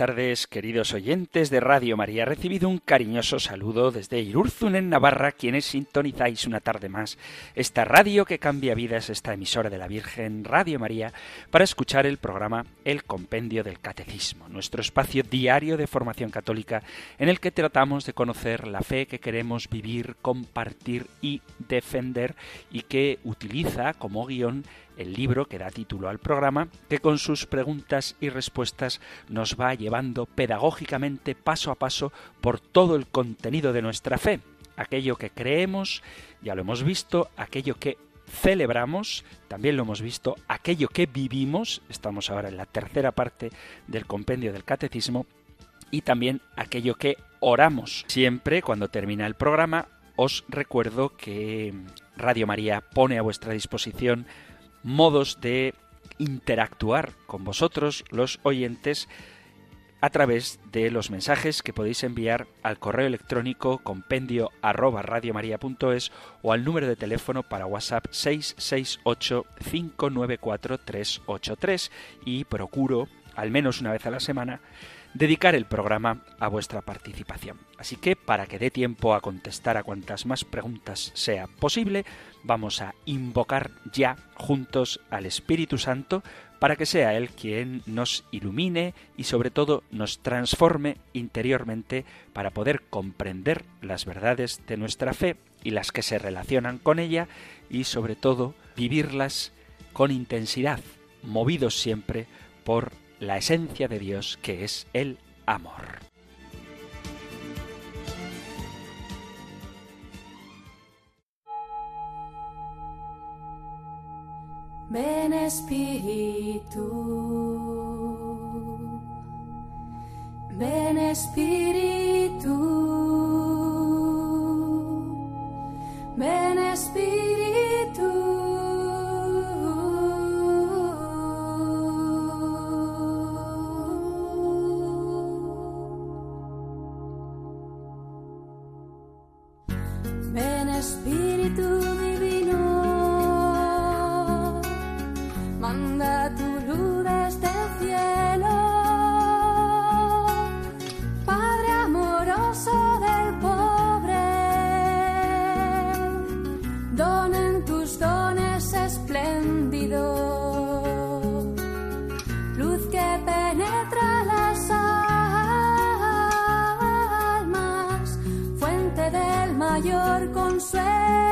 Tardes, queridos oyentes de Radio María. Recibido un cariñoso saludo desde Irurzun en Navarra, quienes sintonizáis una tarde más esta radio que cambia vidas, esta emisora de la Virgen, Radio María, para escuchar el programa El Compendio del Catecismo, nuestro espacio diario de formación católica en el que tratamos de conocer la fe que queremos vivir, compartir y defender y que utiliza como guion el libro que da título al programa, que con sus preguntas y respuestas nos va llevando pedagógicamente paso a paso por todo el contenido de nuestra fe, aquello que creemos, ya lo hemos visto, aquello que celebramos, también lo hemos visto, aquello que vivimos, estamos ahora en la tercera parte del compendio del catecismo, y también aquello que oramos. Siempre cuando termina el programa, os recuerdo que Radio María pone a vuestra disposición modos de interactuar con vosotros, los oyentes, a través de los mensajes que podéis enviar al correo electrónico compendio arroba o al número de teléfono para WhatsApp 668 594 383 y procuro, al menos una vez a la semana, dedicar el programa a vuestra participación. Así que, para que dé tiempo a contestar a cuantas más preguntas sea posible, vamos a invocar ya juntos al Espíritu Santo para que sea Él quien nos ilumine y sobre todo nos transforme interiormente para poder comprender las verdades de nuestra fe y las que se relacionan con ella y sobre todo vivirlas con intensidad, movidos siempre por la esencia de Dios que es el amor. Ven Espíritu, ven Espíritu, ven Espíritu. Mayor consuelo.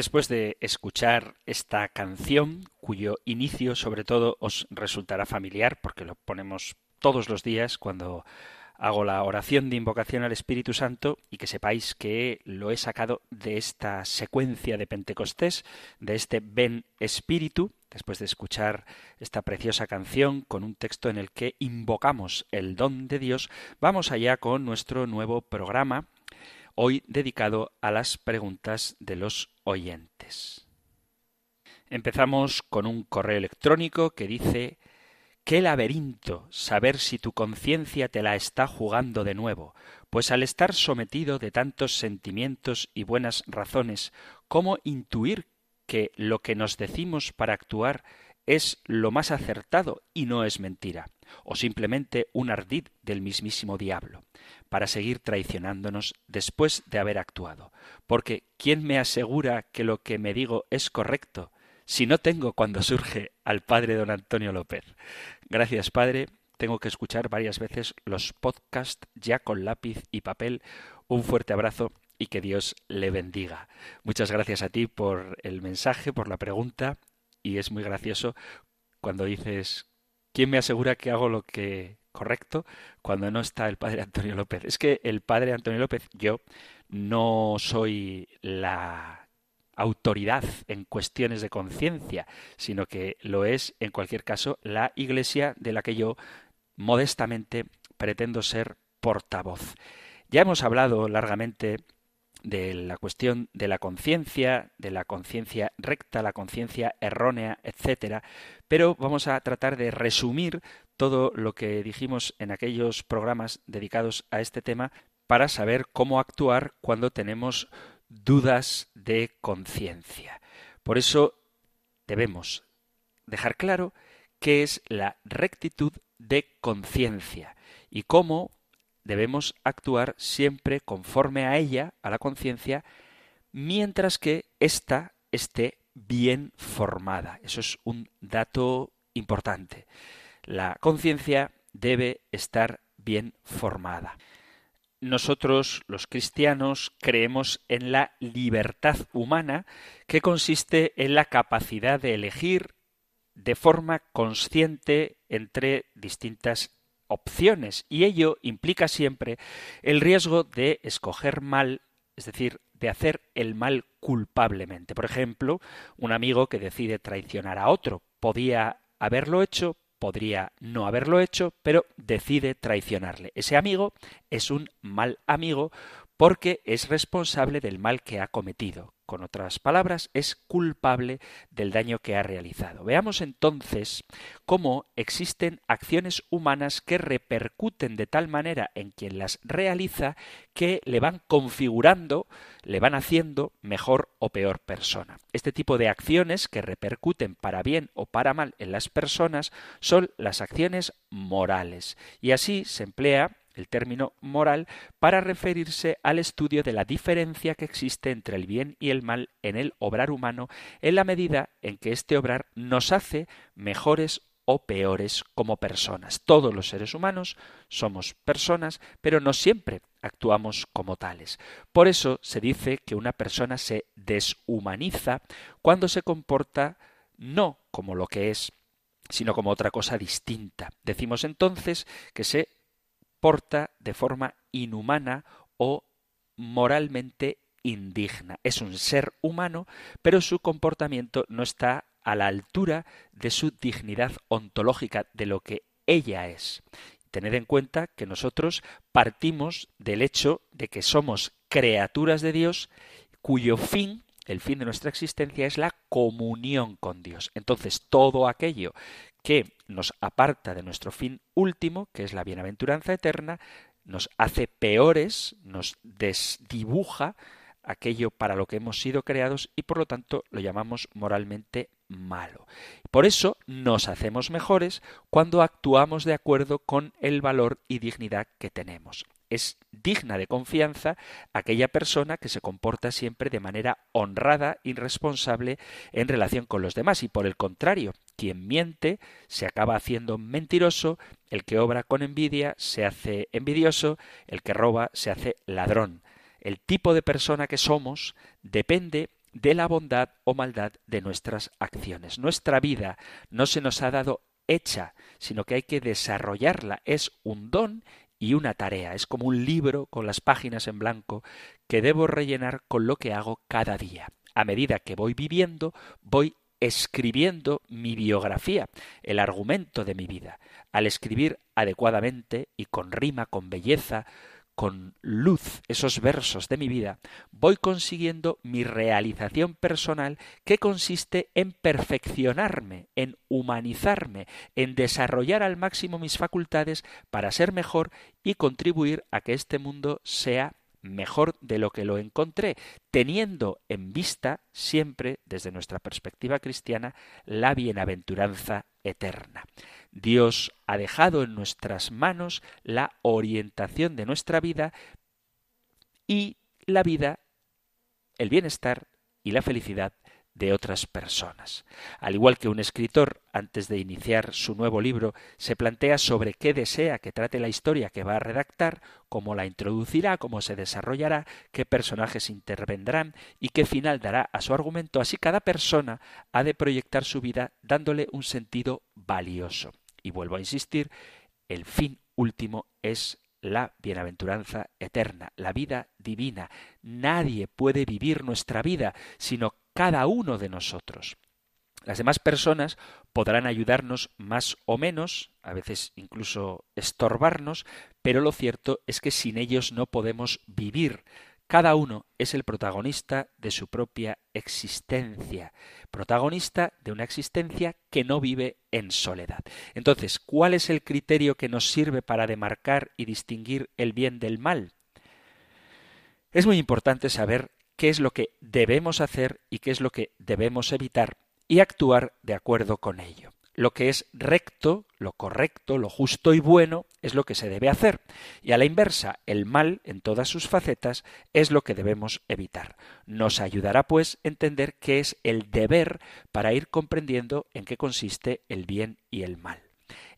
Después de escuchar esta canción, cuyo inicio sobre todo os resultará familiar, porque lo ponemos todos los días cuando hago la oración de invocación al Espíritu Santo y que sepáis que lo he sacado de esta secuencia de Pentecostés, de este Ven Espíritu, después de escuchar esta preciosa canción con un texto en el que invocamos el don de Dios, vamos allá con nuestro nuevo programa, hoy dedicado a las preguntas de los oyentes. Empezamos con un correo electrónico que dice Qué laberinto saber si tu conciencia te la está jugando de nuevo, pues al estar sometido de tantos sentimientos y buenas razones, ¿cómo intuir que lo que nos decimos para actuar es lo más acertado y no es mentira, o simplemente un ardid del mismísimo diablo, para seguir traicionándonos después de haber actuado? Porque ¿quién me asegura que lo que me digo es correcto? si no tengo cuando surge al padre don Antonio López. Gracias, padre. Tengo que escuchar varias veces los podcasts ya con lápiz y papel. Un fuerte abrazo y que Dios le bendiga. Muchas gracias a ti por el mensaje, por la pregunta y es muy gracioso cuando dices ¿quién me asegura que hago lo que correcto cuando no está el padre Antonio López? Es que el padre Antonio López, yo no soy la autoridad en cuestiones de conciencia, sino que lo es, en cualquier caso, la Iglesia de la que yo modestamente pretendo ser portavoz. Ya hemos hablado largamente de la cuestión de la conciencia, de la conciencia recta, la conciencia errónea, etcétera, pero vamos a tratar de resumir todo lo que dijimos en aquellos programas dedicados a este tema para saber cómo actuar cuando tenemos dudas de conciencia. Por eso debemos dejar claro qué es la rectitud de conciencia y cómo debemos actuar siempre conforme a ella, a la conciencia, mientras que ésta esté bien formada. Eso es un dato importante. La conciencia debe estar bien formada. Nosotros, los cristianos, creemos en la libertad humana que consiste en la capacidad de elegir de forma consciente entre distintas opciones y ello implica siempre el riesgo de escoger mal, es decir, de hacer el mal culpablemente. Por ejemplo, un amigo que decide traicionar a otro podía haberlo hecho, podría no haberlo hecho, pero decide traicionarle. Ese amigo es un mal amigo porque es responsable del mal que ha cometido. con otras palabras, es culpable del daño que ha realizado. Veamos entonces cómo existen acciones humanas que repercuten de tal manera en quien las realiza que le van configurando, le van haciendo mejor o peor persona. Este tipo de acciones que repercuten para bien o para mal en las personas son las acciones morales. Y así se emplea el término moral para referirse al estudio de la diferencia que existe entre el bien y el mal en el obrar humano en la medida en que este obrar nos hace mejores o peores como personas. Todos los seres humanos somos personas, pero no siempre actuamos como tales. Por eso se dice que una persona se deshumaniza cuando se comporta no como lo que es, sino como otra cosa distinta. Decimos entonces que se de forma inhumana o moralmente indigna. Es un ser humano, pero su comportamiento no está a la altura de su dignidad ontológica, de lo que ella es. Tened en cuenta que nosotros partimos del hecho de que somos criaturas de Dios cuyo fin, el fin de nuestra existencia, es la comunión con Dios. Entonces, todo aquello que nos aparta de nuestro fin último, que es la bienaventuranza eterna, nos hace peores, nos desdibuja aquello para lo que hemos sido creados y por lo tanto lo llamamos moralmente malo. Por eso nos hacemos mejores cuando actuamos de acuerdo con el valor y dignidad que tenemos es digna de confianza aquella persona que se comporta siempre de manera honrada y responsable en relación con los demás y por el contrario, quien miente se acaba haciendo mentiroso, el que obra con envidia se hace envidioso, el que roba se hace ladrón. El tipo de persona que somos depende de la bondad o maldad de nuestras acciones. Nuestra vida no se nos ha dado hecha, sino que hay que desarrollarla. Es un don y una tarea. Es como un libro con las páginas en blanco que debo rellenar con lo que hago cada día. A medida que voy viviendo, voy escribiendo mi biografía, el argumento de mi vida. Al escribir adecuadamente y con rima, con belleza, con luz esos versos de mi vida, voy consiguiendo mi realización personal que consiste en perfeccionarme, en humanizarme, en desarrollar al máximo mis facultades para ser mejor y contribuir a que este mundo sea mejor de lo que lo encontré, teniendo en vista siempre, desde nuestra perspectiva cristiana, la bienaventuranza eterna. Dios ha dejado en nuestras manos la orientación de nuestra vida y la vida, el bienestar y la felicidad de otras personas. Al igual que un escritor, antes de iniciar su nuevo libro, se plantea sobre qué desea que trate la historia que va a redactar, cómo la introducirá, cómo se desarrollará, qué personajes intervendrán y qué final dará a su argumento, así cada persona ha de proyectar su vida dándole un sentido valioso. Y vuelvo a insistir, el fin último es la bienaventuranza eterna, la vida divina. Nadie puede vivir nuestra vida sino cada uno de nosotros. Las demás personas podrán ayudarnos más o menos, a veces incluso estorbarnos, pero lo cierto es que sin ellos no podemos vivir. Cada uno es el protagonista de su propia existencia, protagonista de una existencia que no vive en soledad. Entonces, ¿cuál es el criterio que nos sirve para demarcar y distinguir el bien del mal? Es muy importante saber qué es lo que debemos hacer y qué es lo que debemos evitar y actuar de acuerdo con ello. Lo que es recto, lo correcto, lo justo y bueno es lo que se debe hacer. Y a la inversa, el mal, en todas sus facetas, es lo que debemos evitar. Nos ayudará, pues, entender qué es el deber para ir comprendiendo en qué consiste el bien y el mal.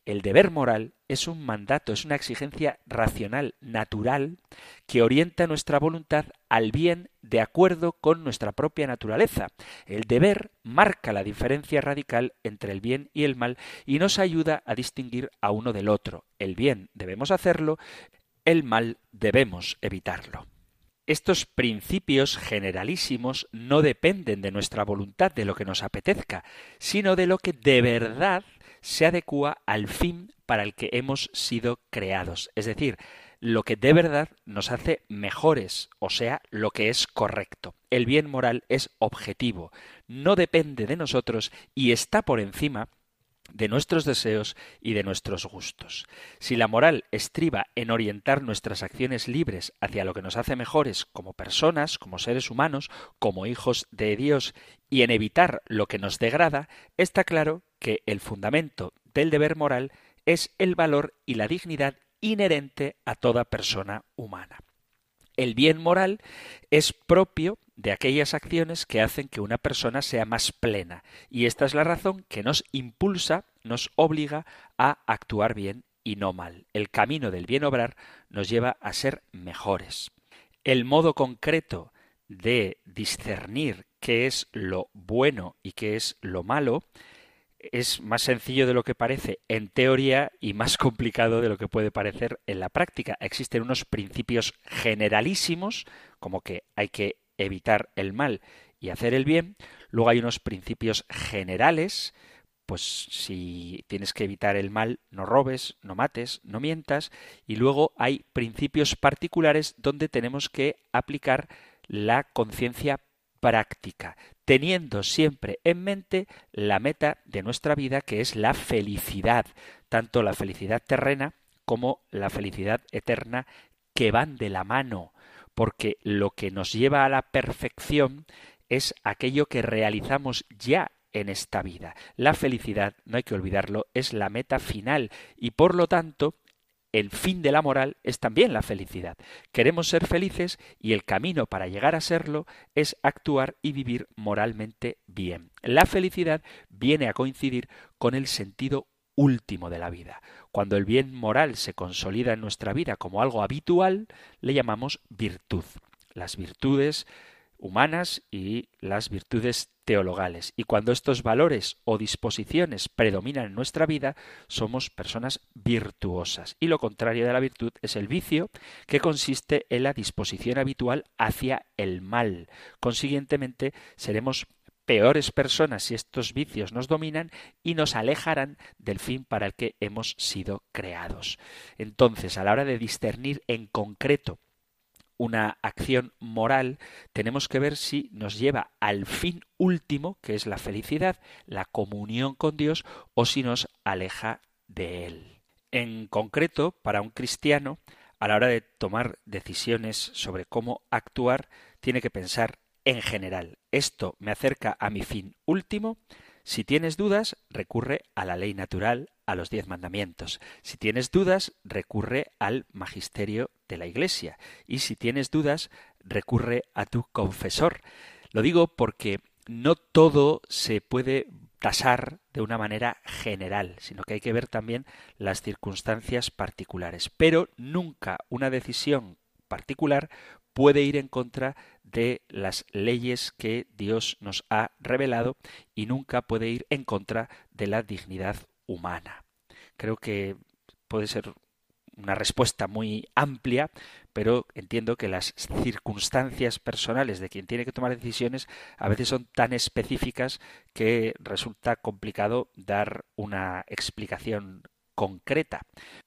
El deber moral es un mandato, es una exigencia racional, natural, que orienta nuestra voluntad al bien de acuerdo con nuestra propia naturaleza. El deber marca la diferencia radical entre el bien y el mal y nos ayuda a distinguir a uno del otro. El bien debemos hacerlo, el mal debemos evitarlo. Estos principios generalísimos no dependen de nuestra voluntad, de lo que nos apetezca, sino de lo que de verdad se adecua al fin para el que hemos sido creados, es decir, lo que de verdad nos hace mejores, o sea, lo que es correcto. El bien moral es objetivo, no depende de nosotros y está por encima de nuestros deseos y de nuestros gustos. Si la moral estriba en orientar nuestras acciones libres hacia lo que nos hace mejores como personas, como seres humanos, como hijos de Dios, y en evitar lo que nos degrada, está claro que el fundamento del deber moral es el valor y la dignidad inherente a toda persona humana. El bien moral es propio de aquellas acciones que hacen que una persona sea más plena, y esta es la razón que nos impulsa, nos obliga a actuar bien y no mal. El camino del bien obrar nos lleva a ser mejores. El modo concreto de discernir qué es lo bueno y qué es lo malo es más sencillo de lo que parece en teoría y más complicado de lo que puede parecer en la práctica. Existen unos principios generalísimos, como que hay que evitar el mal y hacer el bien. Luego hay unos principios generales, pues si tienes que evitar el mal, no robes, no mates, no mientas. Y luego hay principios particulares donde tenemos que aplicar la conciencia práctica, teniendo siempre en mente la meta de nuestra vida, que es la felicidad, tanto la felicidad terrena como la felicidad eterna, que van de la mano, porque lo que nos lleva a la perfección es aquello que realizamos ya en esta vida. La felicidad, no hay que olvidarlo, es la meta final y por lo tanto el fin de la moral es también la felicidad. Queremos ser felices y el camino para llegar a serlo es actuar y vivir moralmente bien. La felicidad viene a coincidir con el sentido último de la vida. Cuando el bien moral se consolida en nuestra vida como algo habitual, le llamamos virtud. Las virtudes humanas y las virtudes teologales. Y cuando estos valores o disposiciones predominan en nuestra vida, somos personas virtuosas. Y lo contrario de la virtud es el vicio, que consiste en la disposición habitual hacia el mal. Consiguientemente, seremos peores personas si estos vicios nos dominan y nos alejarán del fin para el que hemos sido creados. Entonces, a la hora de discernir en concreto una acción moral, tenemos que ver si nos lleva al fin último, que es la felicidad, la comunión con Dios, o si nos aleja de Él. En concreto, para un cristiano, a la hora de tomar decisiones sobre cómo actuar, tiene que pensar en general. ¿Esto me acerca a mi fin último? Si tienes dudas, recurre a la ley natural, a los diez mandamientos. Si tienes dudas, recurre al magisterio de la Iglesia. Y si tienes dudas, recurre a tu confesor. Lo digo porque no todo se puede tasar de una manera general, sino que hay que ver también las circunstancias particulares. Pero nunca una decisión particular puede ir en contra de las leyes que Dios nos ha revelado y nunca puede ir en contra de la dignidad humana. Creo que puede ser una respuesta muy amplia, pero entiendo que las circunstancias personales de quien tiene que tomar decisiones a veces son tan específicas que resulta complicado dar una explicación concreta,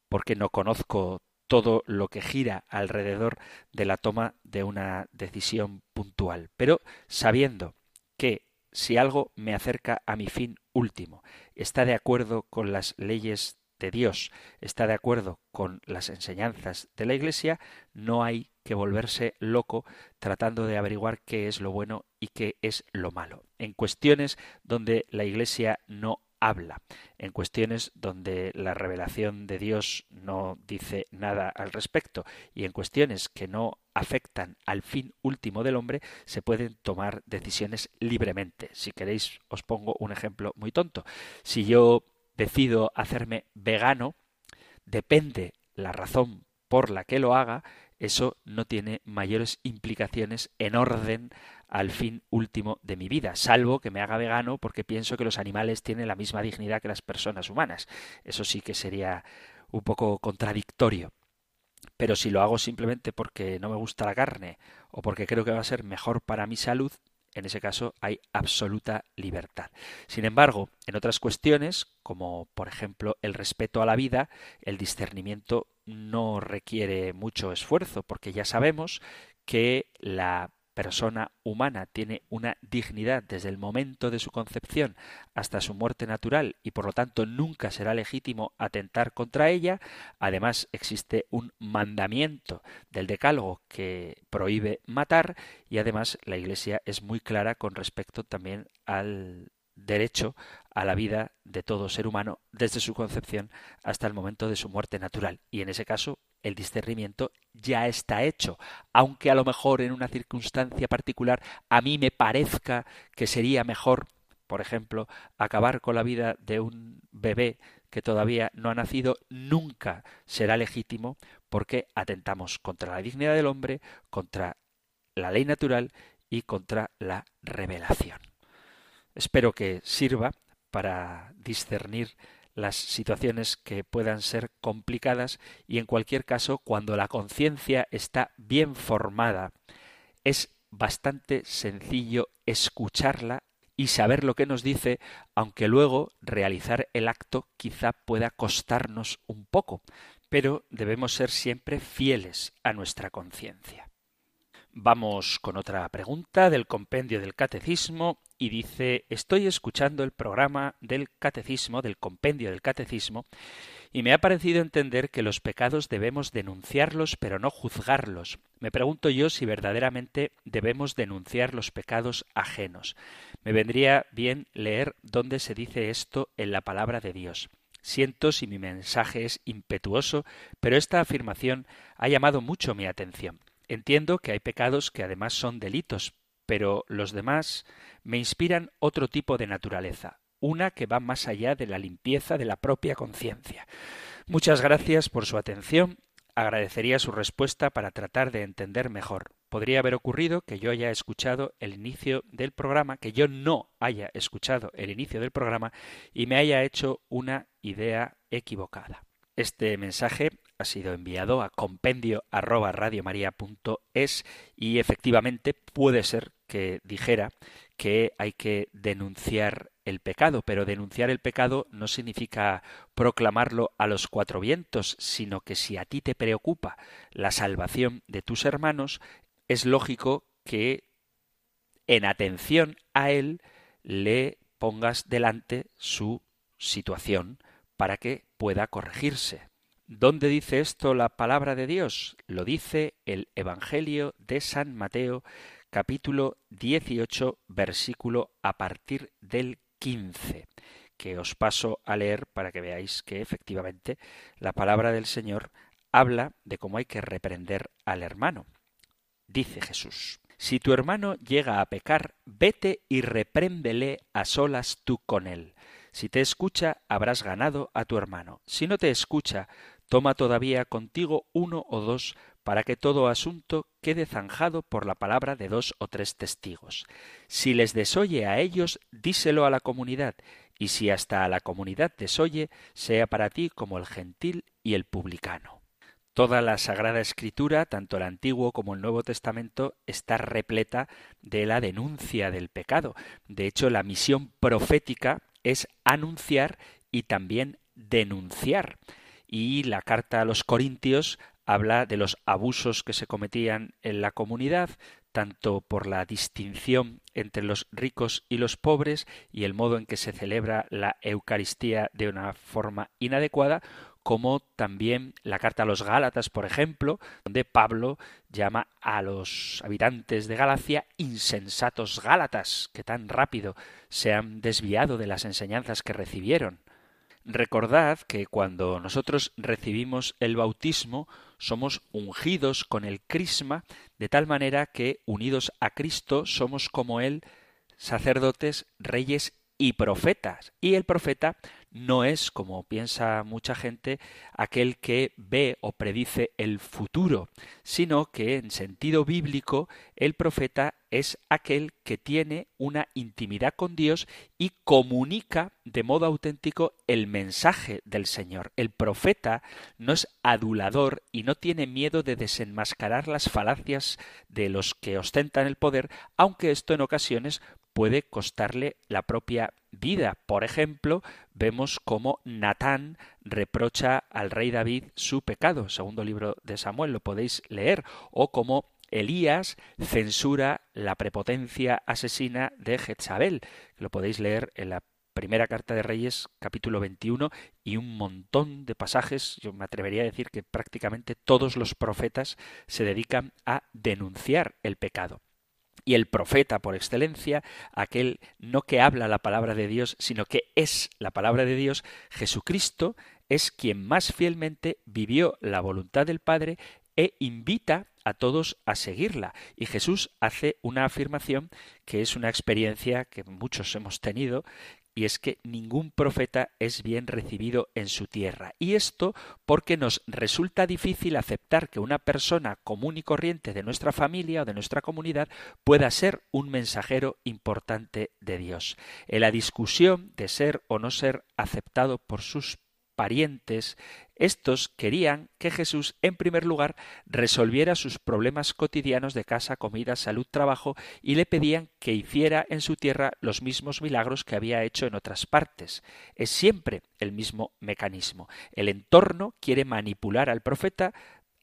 porque no conozco todo lo que gira alrededor de la toma de una decisión puntual, pero sabiendo que si algo me acerca a mi fin último, está de acuerdo con las leyes de Dios, está de acuerdo con las enseñanzas de la Iglesia, no hay que volverse loco tratando de averiguar qué es lo bueno y qué es lo malo. En cuestiones donde la Iglesia no habla, en cuestiones donde la revelación de Dios no dice nada al respecto y en cuestiones que no afectan al fin último del hombre, se pueden tomar decisiones libremente. Si queréis, os pongo un ejemplo muy tonto. Si yo decido hacerme vegano, depende la razón por la que lo haga, eso no tiene mayores implicaciones en orden al fin último de mi vida, salvo que me haga vegano porque pienso que los animales tienen la misma dignidad que las personas humanas. Eso sí que sería un poco contradictorio. Pero si lo hago simplemente porque no me gusta la carne o porque creo que va a ser mejor para mi salud, en ese caso hay absoluta libertad. Sin embargo, en otras cuestiones, como por ejemplo el respeto a la vida, el discernimiento no requiere mucho esfuerzo, porque ya sabemos que la persona humana tiene una dignidad desde el momento de su concepción hasta su muerte natural y por lo tanto nunca será legítimo atentar contra ella. Además existe un mandamiento del decálogo que prohíbe matar y además la Iglesia es muy clara con respecto también al derecho a la vida de todo ser humano desde su concepción hasta el momento de su muerte natural. Y en ese caso, el discernimiento ya está hecho, aunque a lo mejor en una circunstancia particular a mí me parezca que sería mejor, por ejemplo, acabar con la vida de un bebé que todavía no ha nacido, nunca será legítimo porque atentamos contra la dignidad del hombre, contra la ley natural y contra la revelación. Espero que sirva para discernir las situaciones que puedan ser complicadas y en cualquier caso cuando la conciencia está bien formada es bastante sencillo escucharla y saber lo que nos dice, aunque luego realizar el acto quizá pueda costarnos un poco, pero debemos ser siempre fieles a nuestra conciencia. Vamos con otra pregunta del compendio del catecismo y dice estoy escuchando el programa del catecismo, del compendio del catecismo, y me ha parecido entender que los pecados debemos denunciarlos pero no juzgarlos. Me pregunto yo si verdaderamente debemos denunciar los pecados ajenos. Me vendría bien leer dónde se dice esto en la palabra de Dios. Siento si mi mensaje es impetuoso, pero esta afirmación ha llamado mucho mi atención. Entiendo que hay pecados que además son delitos, pero los demás me inspiran otro tipo de naturaleza, una que va más allá de la limpieza de la propia conciencia. Muchas gracias por su atención. Agradecería su respuesta para tratar de entender mejor. Podría haber ocurrido que yo haya escuchado el inicio del programa, que yo no haya escuchado el inicio del programa y me haya hecho una idea equivocada. Este mensaje ha sido enviado a compendio arroba y efectivamente puede ser que dijera que hay que denunciar el pecado, pero denunciar el pecado no significa proclamarlo a los cuatro vientos, sino que si a ti te preocupa la salvación de tus hermanos, es lógico que en atención a él le pongas delante su situación para que pueda corregirse. ¿Dónde dice esto la palabra de Dios? Lo dice el Evangelio de San Mateo, capítulo 18, versículo a partir del 15, que os paso a leer para que veáis que efectivamente la palabra del Señor habla de cómo hay que reprender al hermano. Dice Jesús, si tu hermano llega a pecar, vete y repréndele a solas tú con él. Si te escucha, habrás ganado a tu hermano. Si no te escucha, Toma todavía contigo uno o dos para que todo asunto quede zanjado por la palabra de dos o tres testigos. Si les desoye a ellos, díselo a la comunidad, y si hasta a la comunidad desoye, sea para ti como el gentil y el publicano. Toda la Sagrada Escritura, tanto el Antiguo como el Nuevo Testamento, está repleta de la denuncia del pecado. De hecho, la misión profética es anunciar y también denunciar. Y la carta a los Corintios habla de los abusos que se cometían en la comunidad, tanto por la distinción entre los ricos y los pobres y el modo en que se celebra la Eucaristía de una forma inadecuada, como también la carta a los Gálatas, por ejemplo, donde Pablo llama a los habitantes de Galacia insensatos Gálatas, que tan rápido se han desviado de las enseñanzas que recibieron. Recordad que cuando nosotros recibimos el bautismo somos ungidos con el crisma de tal manera que unidos a Cristo somos como Él sacerdotes, reyes y profetas. Y el profeta no es, como piensa mucha gente, aquel que ve o predice el futuro, sino que en sentido bíblico el profeta es aquel que tiene una intimidad con Dios y comunica de modo auténtico el mensaje del Señor. El profeta no es adulador y no tiene miedo de desenmascarar las falacias de los que ostentan el poder, aunque esto en ocasiones puede costarle la propia vida. Por ejemplo, vemos cómo Natán reprocha al rey David su pecado, segundo libro de Samuel, lo podéis leer, o cómo Elías censura la prepotencia asesina de Jezabel, lo podéis leer en la primera carta de Reyes, capítulo 21, y un montón de pasajes, yo me atrevería a decir que prácticamente todos los profetas se dedican a denunciar el pecado. Y el profeta por excelencia, aquel no que habla la palabra de Dios, sino que es la palabra de Dios, Jesucristo es quien más fielmente vivió la voluntad del Padre e invita a todos a seguirla. Y Jesús hace una afirmación que es una experiencia que muchos hemos tenido, y es que ningún profeta es bien recibido en su tierra. Y esto porque nos resulta difícil aceptar que una persona común y corriente de nuestra familia o de nuestra comunidad pueda ser un mensajero importante de Dios. En la discusión de ser o no ser aceptado por sus parientes, estos querían que Jesús, en primer lugar, resolviera sus problemas cotidianos de casa, comida, salud, trabajo, y le pedían que hiciera en su tierra los mismos milagros que había hecho en otras partes. Es siempre el mismo mecanismo. El entorno quiere manipular al profeta,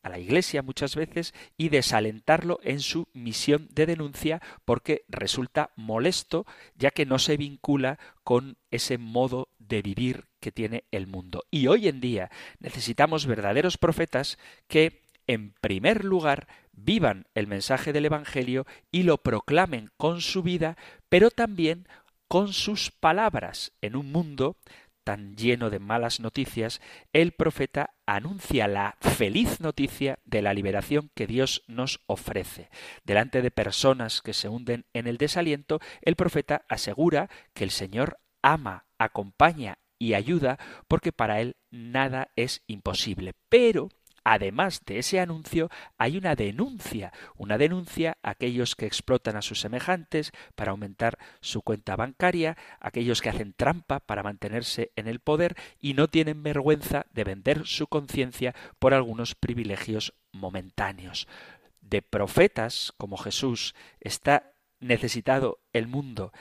a la Iglesia muchas veces y desalentarlo en su misión de denuncia porque resulta molesto ya que no se vincula con ese modo de vivir que tiene el mundo. Y hoy en día necesitamos verdaderos profetas que, en primer lugar, vivan el mensaje del Evangelio y lo proclamen con su vida, pero también con sus palabras en un mundo tan lleno de malas noticias, el profeta anuncia la feliz noticia de la liberación que Dios nos ofrece. Delante de personas que se hunden en el desaliento, el profeta asegura que el Señor ama, acompaña y ayuda porque para él nada es imposible. Pero Además de ese anuncio, hay una denuncia, una denuncia a aquellos que explotan a sus semejantes para aumentar su cuenta bancaria, aquellos que hacen trampa para mantenerse en el poder y no tienen vergüenza de vender su conciencia por algunos privilegios momentáneos. De profetas como Jesús está necesitado el mundo,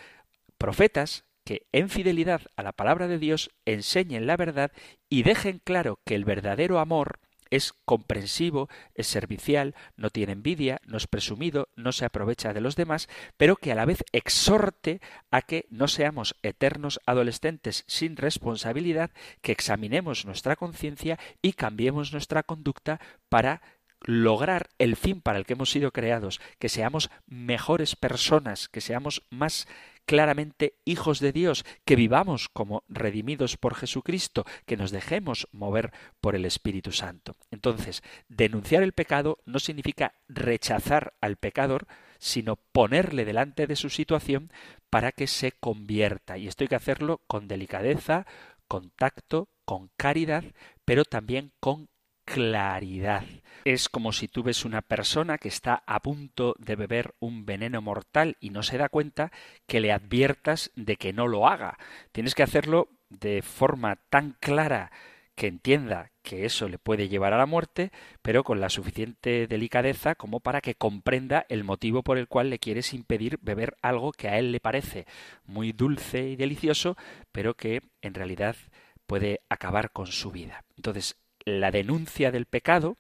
profetas que en fidelidad a la palabra de Dios enseñen la verdad y dejen claro que el verdadero amor es comprensivo, es servicial, no tiene envidia, no es presumido, no se aprovecha de los demás, pero que a la vez exhorte a que no seamos eternos adolescentes sin responsabilidad, que examinemos nuestra conciencia y cambiemos nuestra conducta para lograr el fin para el que hemos sido creados, que seamos mejores personas, que seamos más claramente hijos de Dios, que vivamos como redimidos por Jesucristo, que nos dejemos mover por el Espíritu Santo. Entonces, denunciar el pecado no significa rechazar al pecador, sino ponerle delante de su situación para que se convierta. Y esto hay que hacerlo con delicadeza, con tacto, con caridad, pero también con claridad. Es como si tú ves una persona que está a punto de beber un veneno mortal y no se da cuenta que le adviertas de que no lo haga. Tienes que hacerlo de forma tan clara que entienda que eso le puede llevar a la muerte, pero con la suficiente delicadeza como para que comprenda el motivo por el cual le quieres impedir beber algo que a él le parece muy dulce y delicioso, pero que en realidad puede acabar con su vida. Entonces, la denuncia del pecado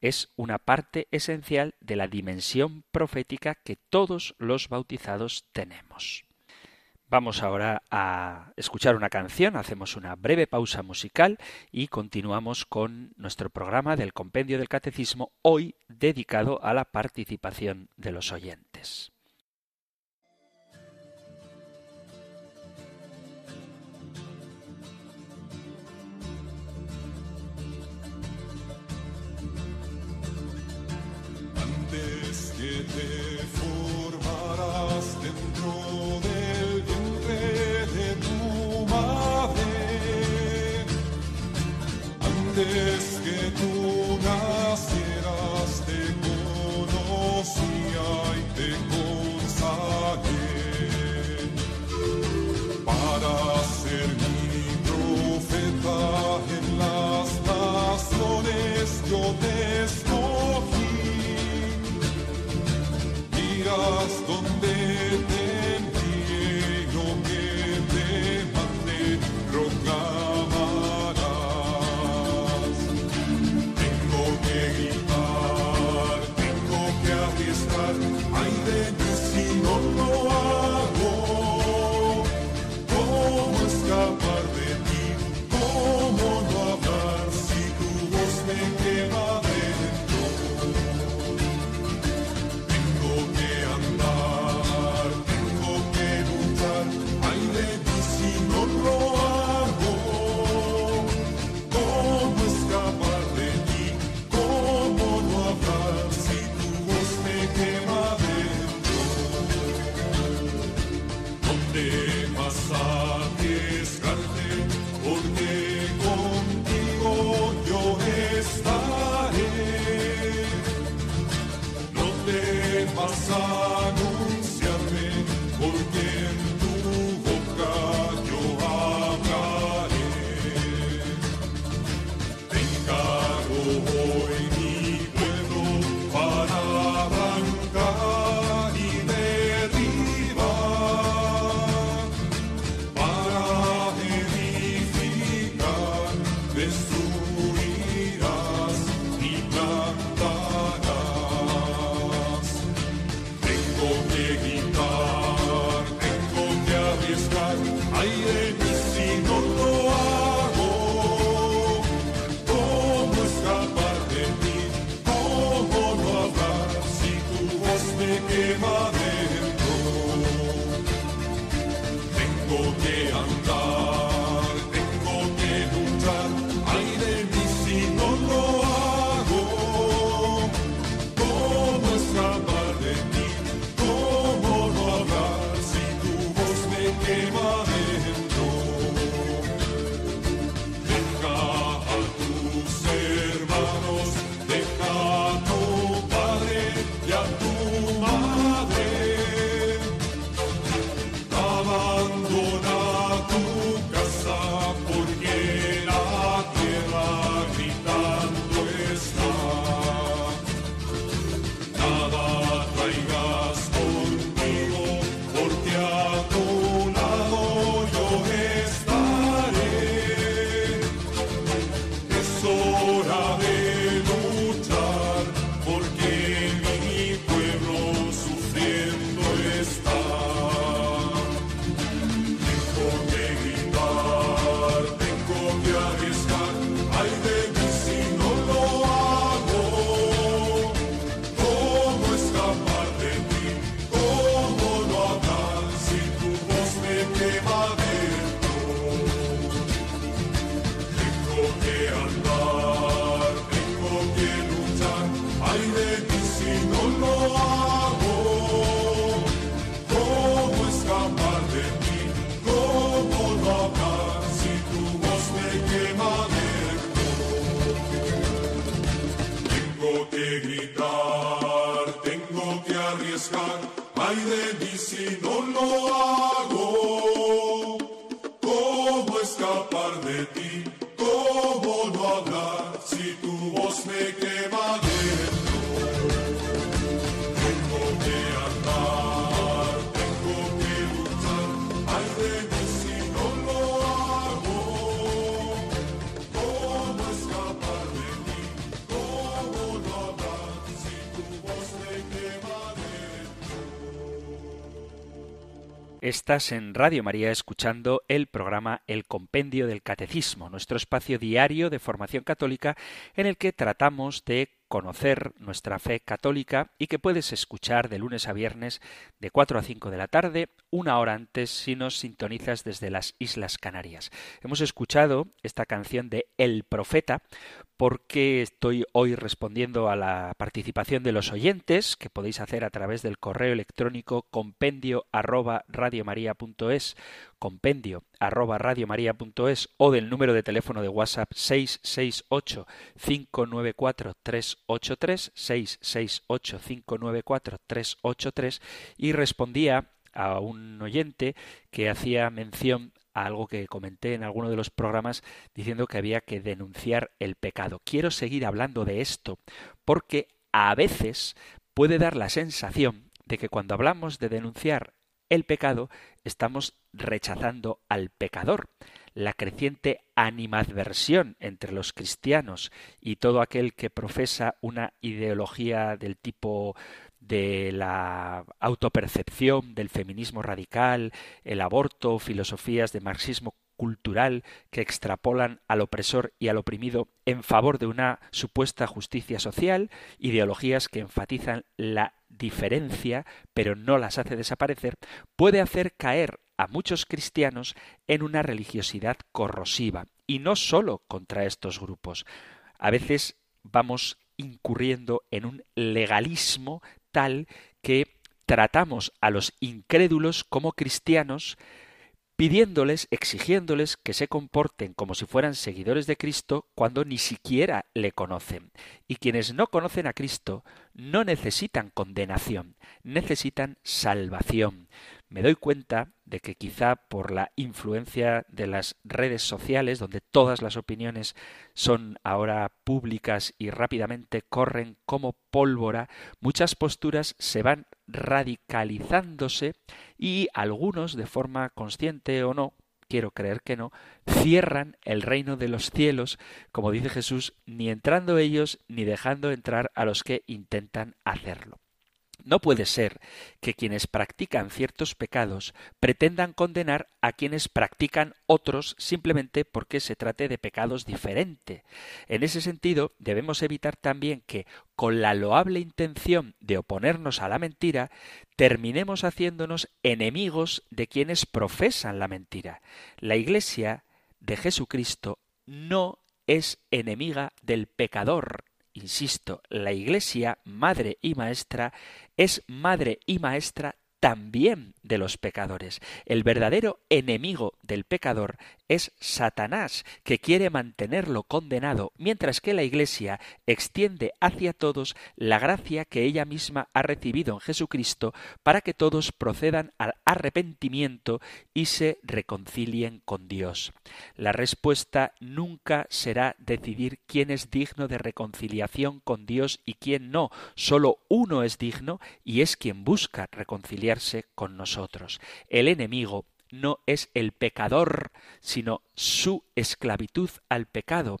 es una parte esencial de la dimensión profética que todos los bautizados tenemos. Vamos ahora a escuchar una canción, hacemos una breve pausa musical y continuamos con nuestro programa del Compendio del Catecismo, hoy dedicado a la participación de los oyentes. Que te ay de mí si no lo hago. ¿Cómo escapar de ti? ¿Cómo no hablar si tu voz me quema dentro? Tengo que gritar, tengo que arriesgar, ay de mí si no lo hago. Estás en Radio María escuchando el programa El Compendio del Catecismo, nuestro espacio diario de formación católica en el que tratamos de conocer nuestra fe católica y que puedes escuchar de lunes a viernes de 4 a 5 de la tarde, una hora antes si nos sintonizas desde las Islas Canarias. Hemos escuchado esta canción de El Profeta porque estoy hoy respondiendo a la participación de los oyentes que podéis hacer a través del correo electrónico compendio radiomaria.es compendio arroba radiomaria.es o del número de teléfono de WhatsApp 668 594 383 668 594 383 y respondía a un oyente que hacía mención a algo que comenté en alguno de los programas diciendo que había que denunciar el pecado. Quiero seguir hablando de esto porque a veces puede dar la sensación de que cuando hablamos de denunciar el pecado estamos rechazando al pecador. La creciente animadversión entre los cristianos y todo aquel que profesa una ideología del tipo de la autopercepción, del feminismo radical, el aborto, filosofías de marxismo cultural que extrapolan al opresor y al oprimido en favor de una supuesta justicia social, ideologías que enfatizan la diferencia pero no las hace desaparecer, puede hacer caer a muchos cristianos en una religiosidad corrosiva, y no sólo contra estos grupos. A veces vamos incurriendo en un legalismo tal que tratamos a los incrédulos como cristianos, pidiéndoles, exigiéndoles que se comporten como si fueran seguidores de Cristo cuando ni siquiera le conocen. Y quienes no conocen a Cristo no necesitan condenación, necesitan salvación. Me doy cuenta de que quizá por la influencia de las redes sociales, donde todas las opiniones son ahora públicas y rápidamente corren como pólvora, muchas posturas se van radicalizándose y algunos, de forma consciente o no, quiero creer que no, cierran el reino de los cielos, como dice Jesús, ni entrando ellos ni dejando entrar a los que intentan hacerlo. No puede ser que quienes practican ciertos pecados pretendan condenar a quienes practican otros simplemente porque se trate de pecados diferentes. En ese sentido, debemos evitar también que, con la loable intención de oponernos a la mentira, terminemos haciéndonos enemigos de quienes profesan la mentira. La Iglesia de Jesucristo no es enemiga del pecador, Insisto, la Iglesia, madre y maestra, es madre y maestra también de los pecadores. El verdadero enemigo del pecador es Satanás, que quiere mantenerlo condenado, mientras que la Iglesia extiende hacia todos la gracia que ella misma ha recibido en Jesucristo para que todos procedan al arrepentimiento y se reconcilien con Dios. La respuesta nunca será decidir quién es digno de reconciliación con Dios y quién no. Solo uno es digno y es quien busca reconciliar con nosotros. El enemigo no es el pecador, sino su esclavitud al pecado.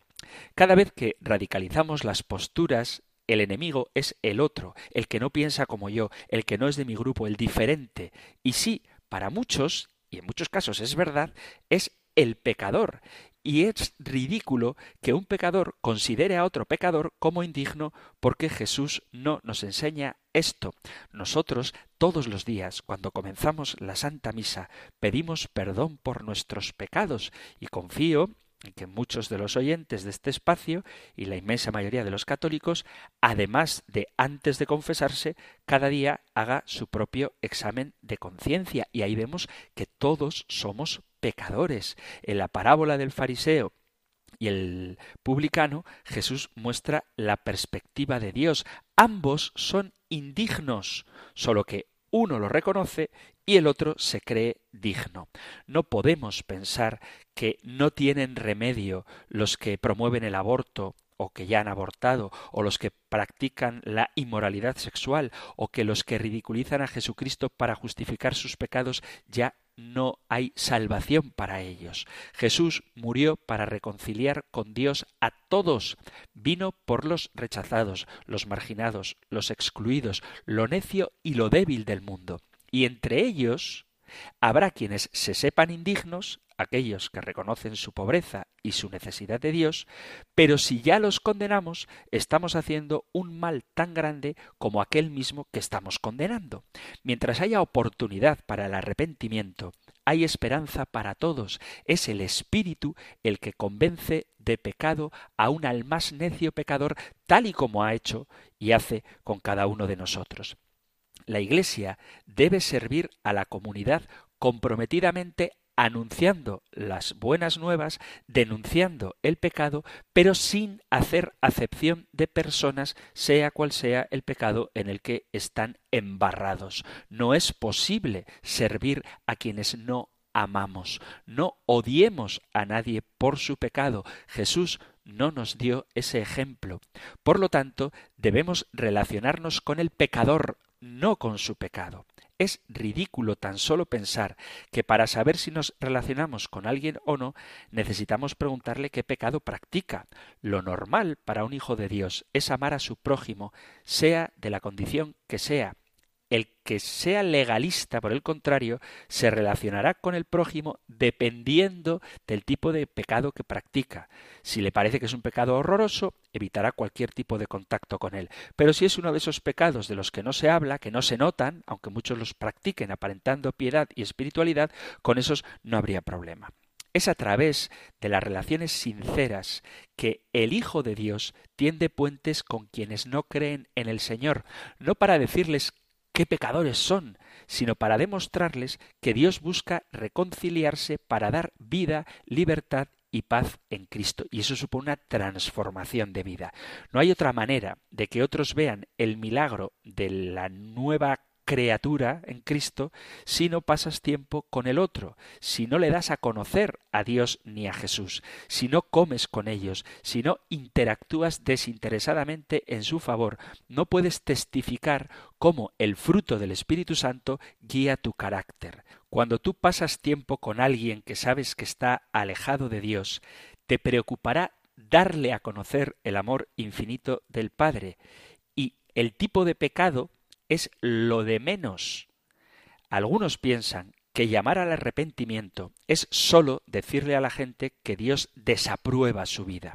Cada vez que radicalizamos las posturas, el enemigo es el otro, el que no piensa como yo, el que no es de mi grupo, el diferente. Y sí, para muchos, y en muchos casos es verdad, es el pecador. Y es ridículo que un pecador considere a otro pecador como indigno porque Jesús no nos enseña esto. Nosotros todos los días, cuando comenzamos la Santa Misa, pedimos perdón por nuestros pecados y confío que muchos de los oyentes de este espacio y la inmensa mayoría de los católicos, además de antes de confesarse, cada día haga su propio examen de conciencia. Y ahí vemos que todos somos pecadores. En la parábola del fariseo y el publicano, Jesús muestra la perspectiva de Dios. Ambos son indignos, solo que uno lo reconoce y el otro se cree digno. No podemos pensar que no tienen remedio los que promueven el aborto o que ya han abortado, o los que practican la inmoralidad sexual, o que los que ridiculizan a Jesucristo para justificar sus pecados ya no hay salvación para ellos. Jesús murió para reconciliar con Dios a todos. Vino por los rechazados, los marginados, los excluidos, lo necio y lo débil del mundo. Y entre ellos habrá quienes se sepan indignos, aquellos que reconocen su pobreza y su necesidad de Dios, pero si ya los condenamos, estamos haciendo un mal tan grande como aquel mismo que estamos condenando. Mientras haya oportunidad para el arrepentimiento, hay esperanza para todos. Es el Espíritu el que convence de pecado aún al más necio pecador, tal y como ha hecho y hace con cada uno de nosotros. La Iglesia debe servir a la comunidad comprometidamente anunciando las buenas nuevas, denunciando el pecado, pero sin hacer acepción de personas, sea cual sea el pecado en el que están embarrados. No es posible servir a quienes no amamos. No odiemos a nadie por su pecado. Jesús no nos dio ese ejemplo. Por lo tanto, debemos relacionarnos con el pecador, no con su pecado. Es ridículo tan solo pensar que para saber si nos relacionamos con alguien o no, necesitamos preguntarle qué pecado practica. Lo normal para un hijo de Dios es amar a su prójimo, sea de la condición que sea, el que sea legalista, por el contrario, se relacionará con el prójimo dependiendo del tipo de pecado que practica. Si le parece que es un pecado horroroso, evitará cualquier tipo de contacto con él. Pero si es uno de esos pecados de los que no se habla, que no se notan, aunque muchos los practiquen aparentando piedad y espiritualidad, con esos no habría problema. Es a través de las relaciones sinceras que el Hijo de Dios tiende puentes con quienes no creen en el Señor, no para decirles qué pecadores son, sino para demostrarles que Dios busca reconciliarse para dar vida, libertad y paz en Cristo. Y eso supone una transformación de vida. No hay otra manera de que otros vean el milagro de la nueva criatura en Cristo si no pasas tiempo con el otro, si no le das a conocer a Dios ni a Jesús, si no comes con ellos, si no interactúas desinteresadamente en su favor, no puedes testificar cómo el fruto del Espíritu Santo guía tu carácter. Cuando tú pasas tiempo con alguien que sabes que está alejado de Dios, te preocupará darle a conocer el amor infinito del Padre y el tipo de pecado es lo de menos. Algunos piensan que llamar al arrepentimiento es sólo decirle a la gente que Dios desaprueba su vida.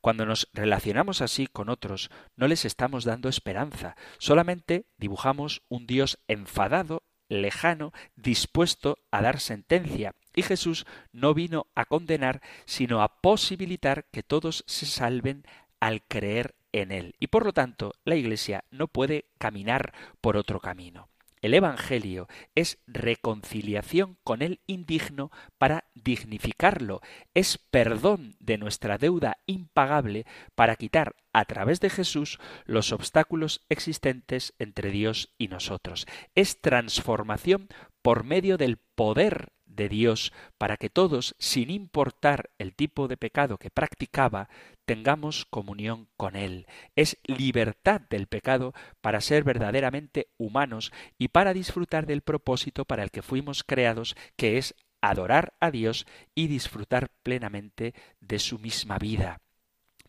Cuando nos relacionamos así con otros, no les estamos dando esperanza, solamente dibujamos un Dios enfadado, lejano, dispuesto a dar sentencia. Y Jesús no vino a condenar, sino a posibilitar que todos se salven al creer en él. Y por lo tanto, la Iglesia no puede caminar por otro camino. El Evangelio es reconciliación con el indigno para dignificarlo, es perdón de nuestra deuda impagable para quitar a través de Jesús los obstáculos existentes entre Dios y nosotros, es transformación por medio del poder de Dios para que todos, sin importar el tipo de pecado que practicaba, tengamos comunión con Él. Es libertad del pecado para ser verdaderamente humanos y para disfrutar del propósito para el que fuimos creados, que es adorar a Dios y disfrutar plenamente de su misma vida.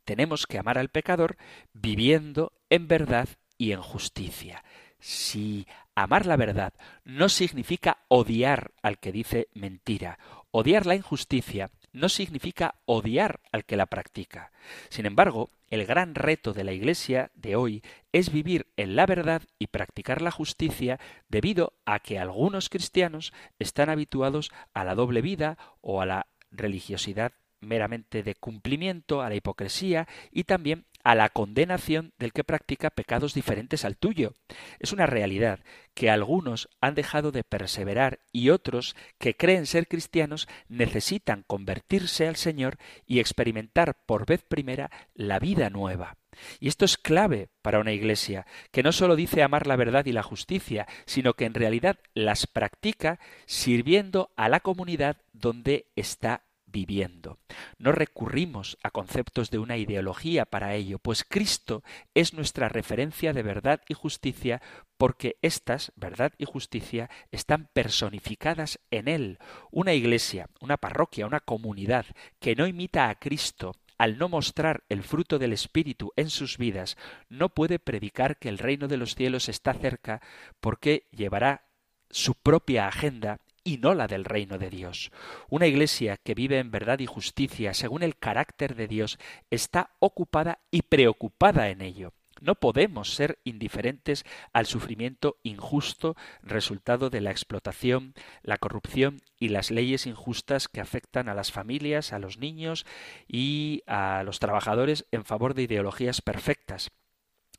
Tenemos que amar al pecador viviendo en verdad y en justicia. Si amar la verdad no significa odiar al que dice mentira, odiar la injusticia no significa odiar al que la practica. Sin embargo, el gran reto de la Iglesia de hoy es vivir en la verdad y practicar la justicia debido a que algunos cristianos están habituados a la doble vida o a la religiosidad meramente de cumplimiento, a la hipocresía y también a la condenación del que practica pecados diferentes al tuyo. Es una realidad que algunos han dejado de perseverar y otros que creen ser cristianos necesitan convertirse al Señor y experimentar por vez primera la vida nueva. Y esto es clave para una iglesia, que no solo dice amar la verdad y la justicia, sino que en realidad las practica sirviendo a la comunidad donde está viviendo. No recurrimos a conceptos de una ideología para ello, pues Cristo es nuestra referencia de verdad y justicia porque estas, verdad y justicia, están personificadas en Él. Una iglesia, una parroquia, una comunidad que no imita a Cristo, al no mostrar el fruto del Espíritu en sus vidas, no puede predicar que el reino de los cielos está cerca porque llevará su propia agenda y no la del reino de Dios. Una iglesia que vive en verdad y justicia según el carácter de Dios está ocupada y preocupada en ello. No podemos ser indiferentes al sufrimiento injusto resultado de la explotación, la corrupción y las leyes injustas que afectan a las familias, a los niños y a los trabajadores en favor de ideologías perfectas.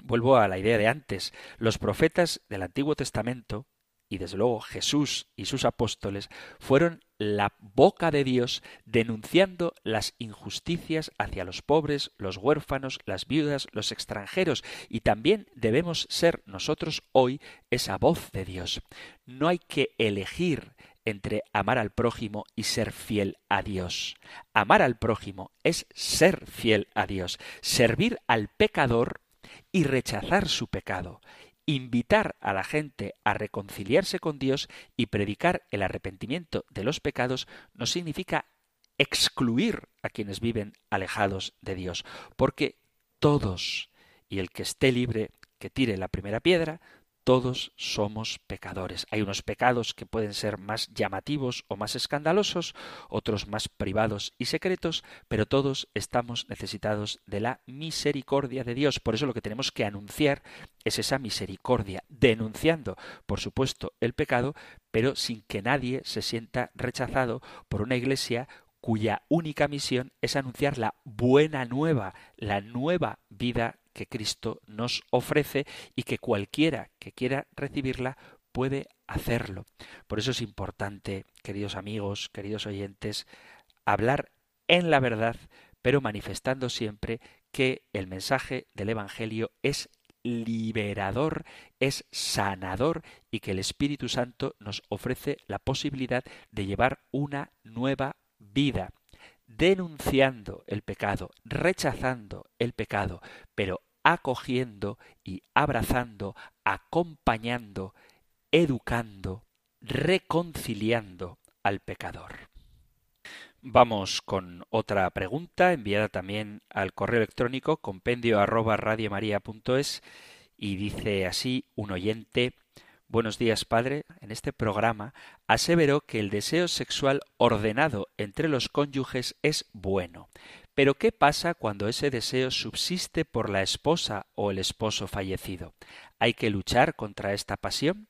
Vuelvo a la idea de antes. Los profetas del Antiguo Testamento y desde luego Jesús y sus apóstoles fueron la boca de Dios denunciando las injusticias hacia los pobres, los huérfanos, las viudas, los extranjeros, y también debemos ser nosotros hoy esa voz de Dios. No hay que elegir entre amar al prójimo y ser fiel a Dios. Amar al prójimo es ser fiel a Dios, servir al pecador y rechazar su pecado invitar a la gente a reconciliarse con Dios y predicar el arrepentimiento de los pecados no significa excluir a quienes viven alejados de Dios, porque todos, y el que esté libre, que tire la primera piedra, todos somos pecadores. Hay unos pecados que pueden ser más llamativos o más escandalosos, otros más privados y secretos, pero todos estamos necesitados de la misericordia de Dios. Por eso lo que tenemos que anunciar es esa misericordia, denunciando, por supuesto, el pecado, pero sin que nadie se sienta rechazado por una iglesia cuya única misión es anunciar la buena nueva, la nueva vida que Cristo nos ofrece y que cualquiera que quiera recibirla puede hacerlo. Por eso es importante, queridos amigos, queridos oyentes, hablar en la verdad, pero manifestando siempre que el mensaje del Evangelio es liberador, es sanador y que el Espíritu Santo nos ofrece la posibilidad de llevar una nueva vida denunciando el pecado, rechazando el pecado, pero acogiendo y abrazando, acompañando, educando, reconciliando al pecador. Vamos con otra pregunta enviada también al correo electrónico compendio arroba y dice así un oyente Buenos días, Padre. En este programa aseveró que el deseo sexual ordenado entre los cónyuges es bueno. Pero ¿qué pasa cuando ese deseo subsiste por la esposa o el esposo fallecido? ¿Hay que luchar contra esta pasión?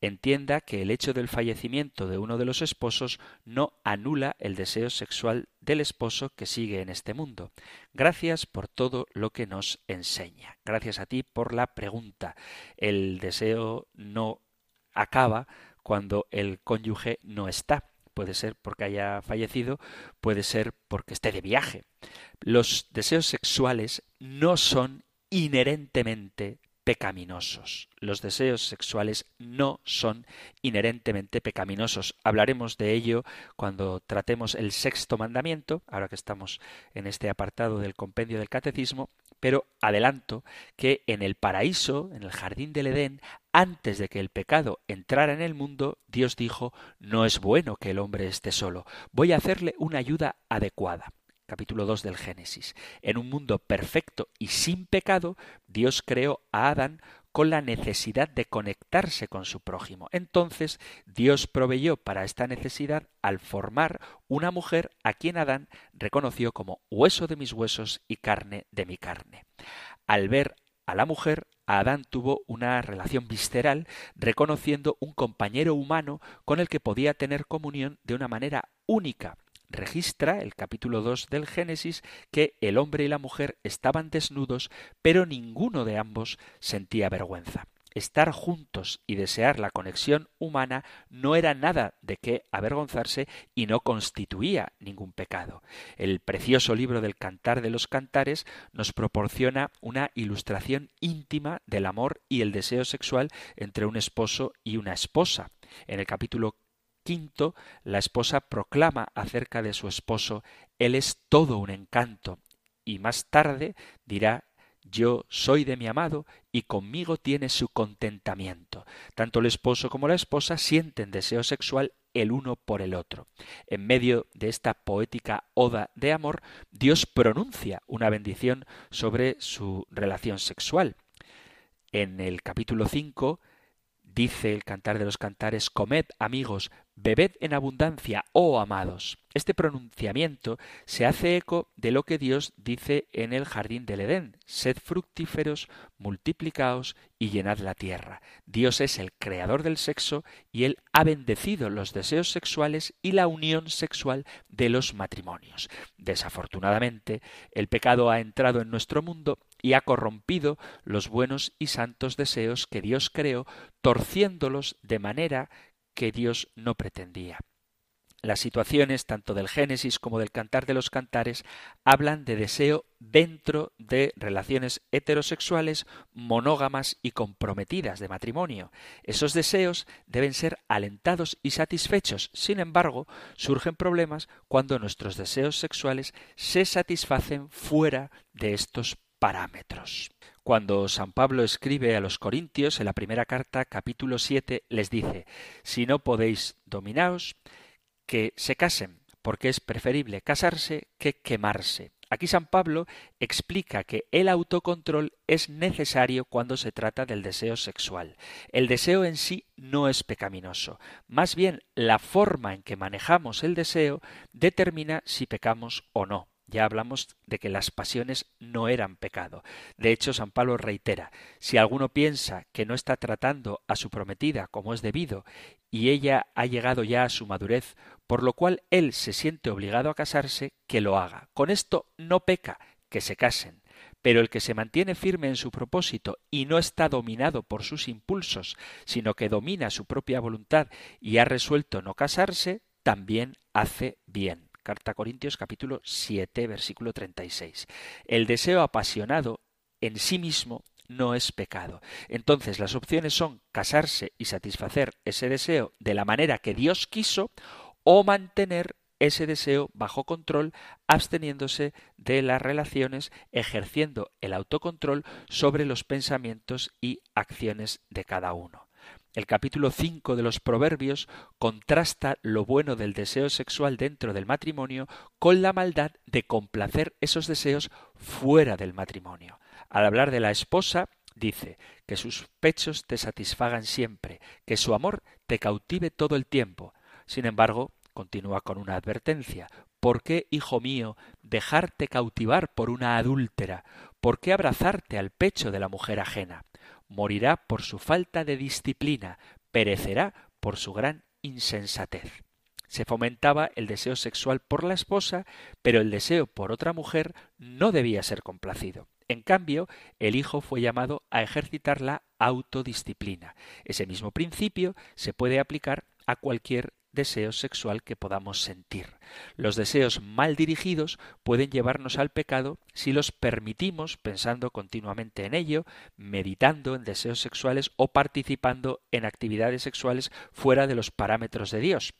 Entienda que el hecho del fallecimiento de uno de los esposos no anula el deseo sexual del esposo que sigue en este mundo. Gracias por todo lo que nos enseña. Gracias a ti por la pregunta. El deseo no acaba cuando el cónyuge no está. Puede ser porque haya fallecido, puede ser porque esté de viaje. Los deseos sexuales no son inherentemente pecaminosos. Los deseos sexuales no son inherentemente pecaminosos. Hablaremos de ello cuando tratemos el sexto mandamiento, ahora que estamos en este apartado del compendio del catecismo, pero adelanto que en el paraíso, en el jardín del Edén, antes de que el pecado entrara en el mundo, Dios dijo, no es bueno que el hombre esté solo, voy a hacerle una ayuda adecuada capítulo 2 del Génesis. En un mundo perfecto y sin pecado, Dios creó a Adán con la necesidad de conectarse con su prójimo. Entonces Dios proveyó para esta necesidad al formar una mujer a quien Adán reconoció como hueso de mis huesos y carne de mi carne. Al ver a la mujer, Adán tuvo una relación visceral, reconociendo un compañero humano con el que podía tener comunión de una manera única, registra, el capítulo 2 del Génesis, que el hombre y la mujer estaban desnudos, pero ninguno de ambos sentía vergüenza estar juntos y desear la conexión humana no era nada de qué avergonzarse y no constituía ningún pecado. El precioso libro del Cantar de los Cantares nos proporciona una ilustración íntima del amor y el deseo sexual entre un esposo y una esposa. En el capítulo quinto, la esposa proclama acerca de su esposo Él es todo un encanto, y más tarde dirá yo soy de mi amado y conmigo tiene su contentamiento. Tanto el esposo como la esposa sienten deseo sexual el uno por el otro. En medio de esta poética oda de amor, Dios pronuncia una bendición sobre su relación sexual. En el capítulo 5 dice el cantar de los cantares, comed amigos, Bebed en abundancia, oh amados. Este pronunciamiento se hace eco de lo que Dios dice en el jardín del Edén. Sed fructíferos, multiplicaos y llenad la tierra. Dios es el creador del sexo y Él ha bendecido los deseos sexuales y la unión sexual de los matrimonios. Desafortunadamente, el pecado ha entrado en nuestro mundo y ha corrompido los buenos y santos deseos que Dios creó, torciéndolos de manera que Dios no pretendía. Las situaciones tanto del Génesis como del Cantar de los Cantares hablan de deseo dentro de relaciones heterosexuales monógamas y comprometidas de matrimonio. Esos deseos deben ser alentados y satisfechos. Sin embargo, surgen problemas cuando nuestros deseos sexuales se satisfacen fuera de estos parámetros. Cuando San Pablo escribe a los Corintios en la primera carta, capítulo 7, les dice, si no podéis dominaos, que se casen, porque es preferible casarse que quemarse. Aquí San Pablo explica que el autocontrol es necesario cuando se trata del deseo sexual. El deseo en sí no es pecaminoso. Más bien, la forma en que manejamos el deseo determina si pecamos o no. Ya hablamos de que las pasiones no eran pecado. De hecho, San Pablo reitera, si alguno piensa que no está tratando a su prometida como es debido, y ella ha llegado ya a su madurez, por lo cual él se siente obligado a casarse, que lo haga. Con esto no peca, que se casen. Pero el que se mantiene firme en su propósito y no está dominado por sus impulsos, sino que domina su propia voluntad y ha resuelto no casarse, también hace bien. Carta a Corintios capítulo 7 versículo 36. El deseo apasionado en sí mismo no es pecado. Entonces las opciones son casarse y satisfacer ese deseo de la manera que Dios quiso o mantener ese deseo bajo control, absteniéndose de las relaciones, ejerciendo el autocontrol sobre los pensamientos y acciones de cada uno. El capítulo 5 de los Proverbios contrasta lo bueno del deseo sexual dentro del matrimonio con la maldad de complacer esos deseos fuera del matrimonio. Al hablar de la esposa, dice que sus pechos te satisfagan siempre, que su amor te cautive todo el tiempo. Sin embargo, continúa con una advertencia. ¿Por qué, hijo mío, dejarte cautivar por una adúltera? ¿Por qué abrazarte al pecho de la mujer ajena? Morirá por su falta de disciplina, perecerá por su gran insensatez. Se fomentaba el deseo sexual por la esposa, pero el deseo por otra mujer no debía ser complacido. En cambio, el hijo fue llamado a ejercitar la autodisciplina. Ese mismo principio se puede aplicar a cualquier deseo sexual que podamos sentir. Los deseos mal dirigidos pueden llevarnos al pecado si los permitimos pensando continuamente en ello, meditando en deseos sexuales o participando en actividades sexuales fuera de los parámetros de Dios.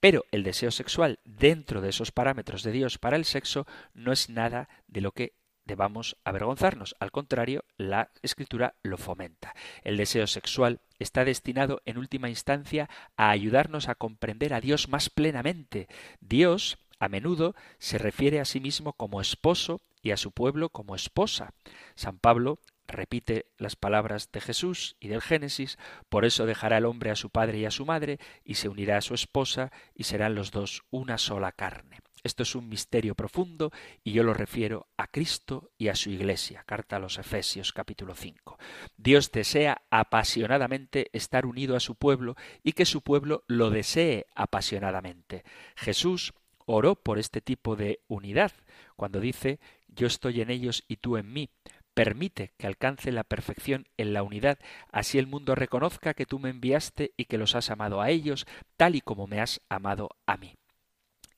Pero el deseo sexual dentro de esos parámetros de Dios para el sexo no es nada de lo que debamos avergonzarnos. Al contrario, la escritura lo fomenta. El deseo sexual está destinado en última instancia a ayudarnos a comprender a Dios más plenamente. Dios a menudo se refiere a sí mismo como esposo y a su pueblo como esposa. San Pablo repite las palabras de Jesús y del Génesis, por eso dejará el hombre a su padre y a su madre, y se unirá a su esposa, y serán los dos una sola carne. Esto es un misterio profundo y yo lo refiero a Cristo y a su Iglesia. Carta a los Efesios capítulo 5. Dios desea apasionadamente estar unido a su pueblo y que su pueblo lo desee apasionadamente. Jesús oró por este tipo de unidad, cuando dice yo estoy en ellos y tú en mí. Permite que alcance la perfección en la unidad, así el mundo reconozca que tú me enviaste y que los has amado a ellos, tal y como me has amado a mí.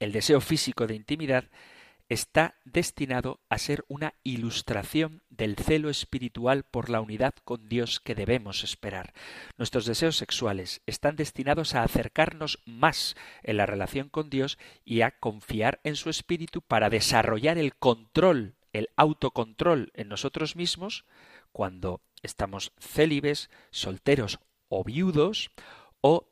El deseo físico de intimidad está destinado a ser una ilustración del celo espiritual por la unidad con Dios que debemos esperar. Nuestros deseos sexuales están destinados a acercarnos más en la relación con Dios y a confiar en su espíritu para desarrollar el control, el autocontrol en nosotros mismos cuando estamos célibes, solteros o viudos o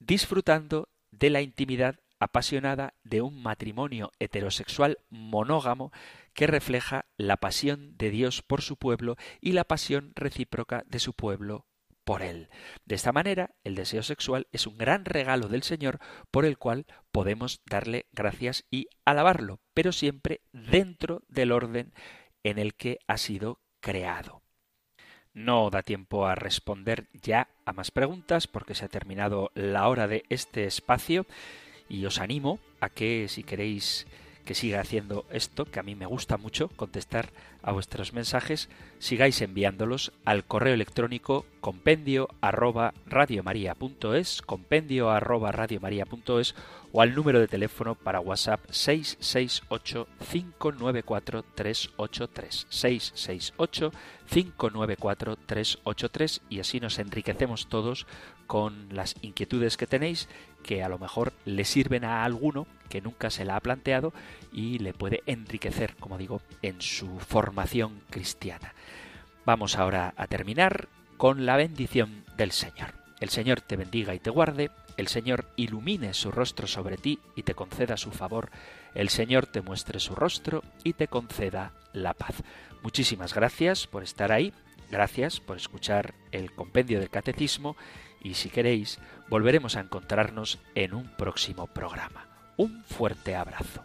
disfrutando de la intimidad apasionada de un matrimonio heterosexual monógamo que refleja la pasión de Dios por su pueblo y la pasión recíproca de su pueblo por él. De esta manera, el deseo sexual es un gran regalo del Señor por el cual podemos darle gracias y alabarlo, pero siempre dentro del orden en el que ha sido creado. No da tiempo a responder ya a más preguntas porque se ha terminado la hora de este espacio y os animo a que si queréis que siga haciendo esto, que a mí me gusta mucho contestar a vuestros mensajes, sigáis enviándolos al correo electrónico compendio arroba radiomaria.es, compendio arroba radiomaria.es o al número de teléfono para WhatsApp 668 594 383 668 594 383 y así nos enriquecemos todos con las inquietudes que tenéis que a lo mejor le sirven a alguno que nunca se la ha planteado y le puede enriquecer, como digo, en su formación cristiana. Vamos ahora a terminar con la bendición del Señor. El Señor te bendiga y te guarde, el Señor ilumine su rostro sobre ti y te conceda su favor, el Señor te muestre su rostro y te conceda la paz. Muchísimas gracias por estar ahí, gracias por escuchar el compendio del catecismo y si queréis, volveremos a encontrarnos en un próximo programa. Un fuerte abrazo.